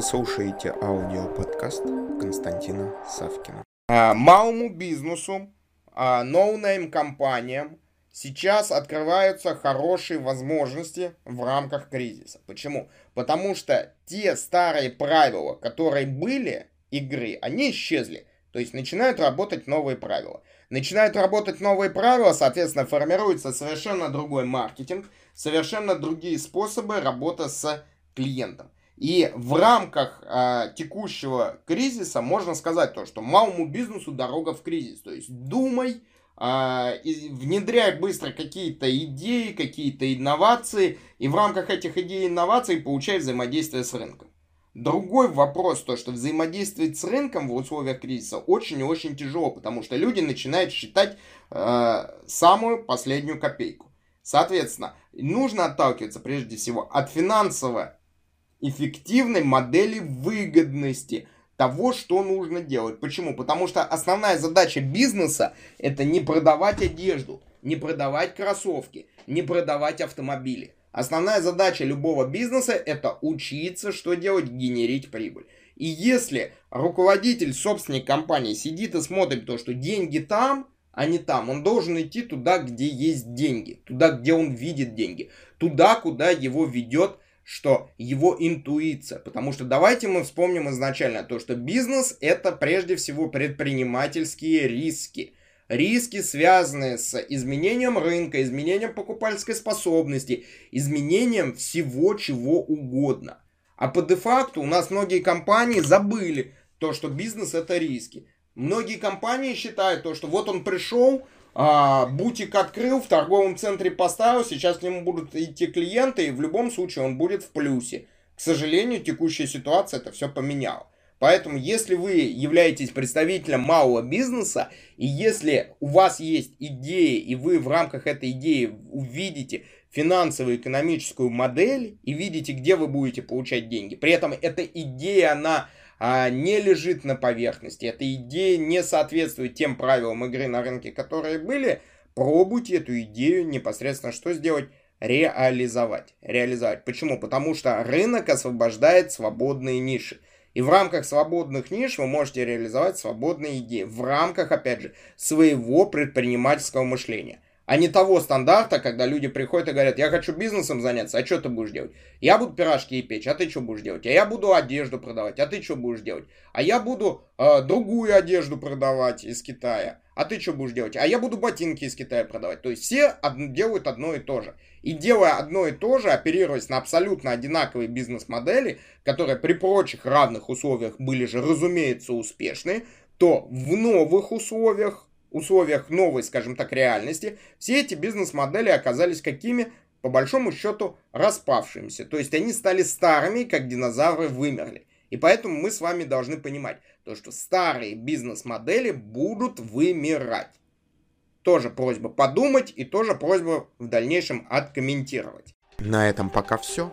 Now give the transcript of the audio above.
Вы слушаете аудиоподкаст Константина Савкина. А, малому бизнесу, а, no-name компаниям сейчас открываются хорошие возможности в рамках кризиса. Почему? Потому что те старые правила, которые были игры, они исчезли. То есть начинают работать новые правила. Начинают работать новые правила, соответственно, формируется совершенно другой маркетинг, совершенно другие способы работы с клиентом. И в рамках э, текущего кризиса можно сказать то, что малому бизнесу дорога в кризис. То есть думай, э, внедряй быстро какие-то идеи, какие-то инновации, и в рамках этих идей и инноваций получай взаимодействие с рынком. Другой вопрос, то, что взаимодействовать с рынком в условиях кризиса очень и очень тяжело, потому что люди начинают считать э, самую последнюю копейку. Соответственно, нужно отталкиваться прежде всего от финансово эффективной модели выгодности того, что нужно делать. Почему? Потому что основная задача бизнеса это не продавать одежду, не продавать кроссовки, не продавать автомобили. Основная задача любого бизнеса это учиться, что делать, генерить прибыль. И если руководитель, собственник компании сидит и смотрит то, что деньги там, а не там, он должен идти туда, где есть деньги, туда, где он видит деньги, туда, куда его ведет что его интуиция. Потому что давайте мы вспомним изначально то, что бизнес это прежде всего предпринимательские риски. Риски, связанные с изменением рынка, изменением покупательской способности, изменением всего чего угодно. А по де-факту у нас многие компании забыли то, что бизнес это риски. Многие компании считают то, что вот он пришел, а, бутик открыл, в торговом центре поставил, сейчас к нему будут идти клиенты, и в любом случае он будет в плюсе. К сожалению, текущая ситуация это все поменяла. Поэтому, если вы являетесь представителем малого бизнеса, и если у вас есть идеи, и вы в рамках этой идеи увидите финансовую экономическую модель, и видите, где вы будете получать деньги, при этом эта идея, она а, не лежит на поверхности, эта идея не соответствует тем правилам игры на рынке, которые были, пробуйте эту идею непосредственно что сделать? Реализовать. Реализовать. Почему? Потому что рынок освобождает свободные ниши. И в рамках свободных ниш вы можете реализовать свободные идеи. В рамках, опять же, своего предпринимательского мышления а не того стандарта, когда люди приходят и говорят, я хочу бизнесом заняться, а что ты будешь делать? Я буду пирожки и печь, а ты что будешь делать? А я буду одежду продавать, а ты что будешь делать? А я буду э, другую одежду продавать из Китая, а ты что будешь делать? А я буду ботинки из Китая продавать. То есть все делают одно и то же. И делая одно и то же, оперируясь на абсолютно одинаковые бизнес-модели, которые при прочих равных условиях были же, разумеется, успешны, то в новых условиях условиях новой, скажем так, реальности, все эти бизнес-модели оказались какими? По большому счету распавшимися. То есть они стали старыми, как динозавры вымерли. И поэтому мы с вами должны понимать, то, что старые бизнес-модели будут вымирать. Тоже просьба подумать и тоже просьба в дальнейшем откомментировать. На этом пока все.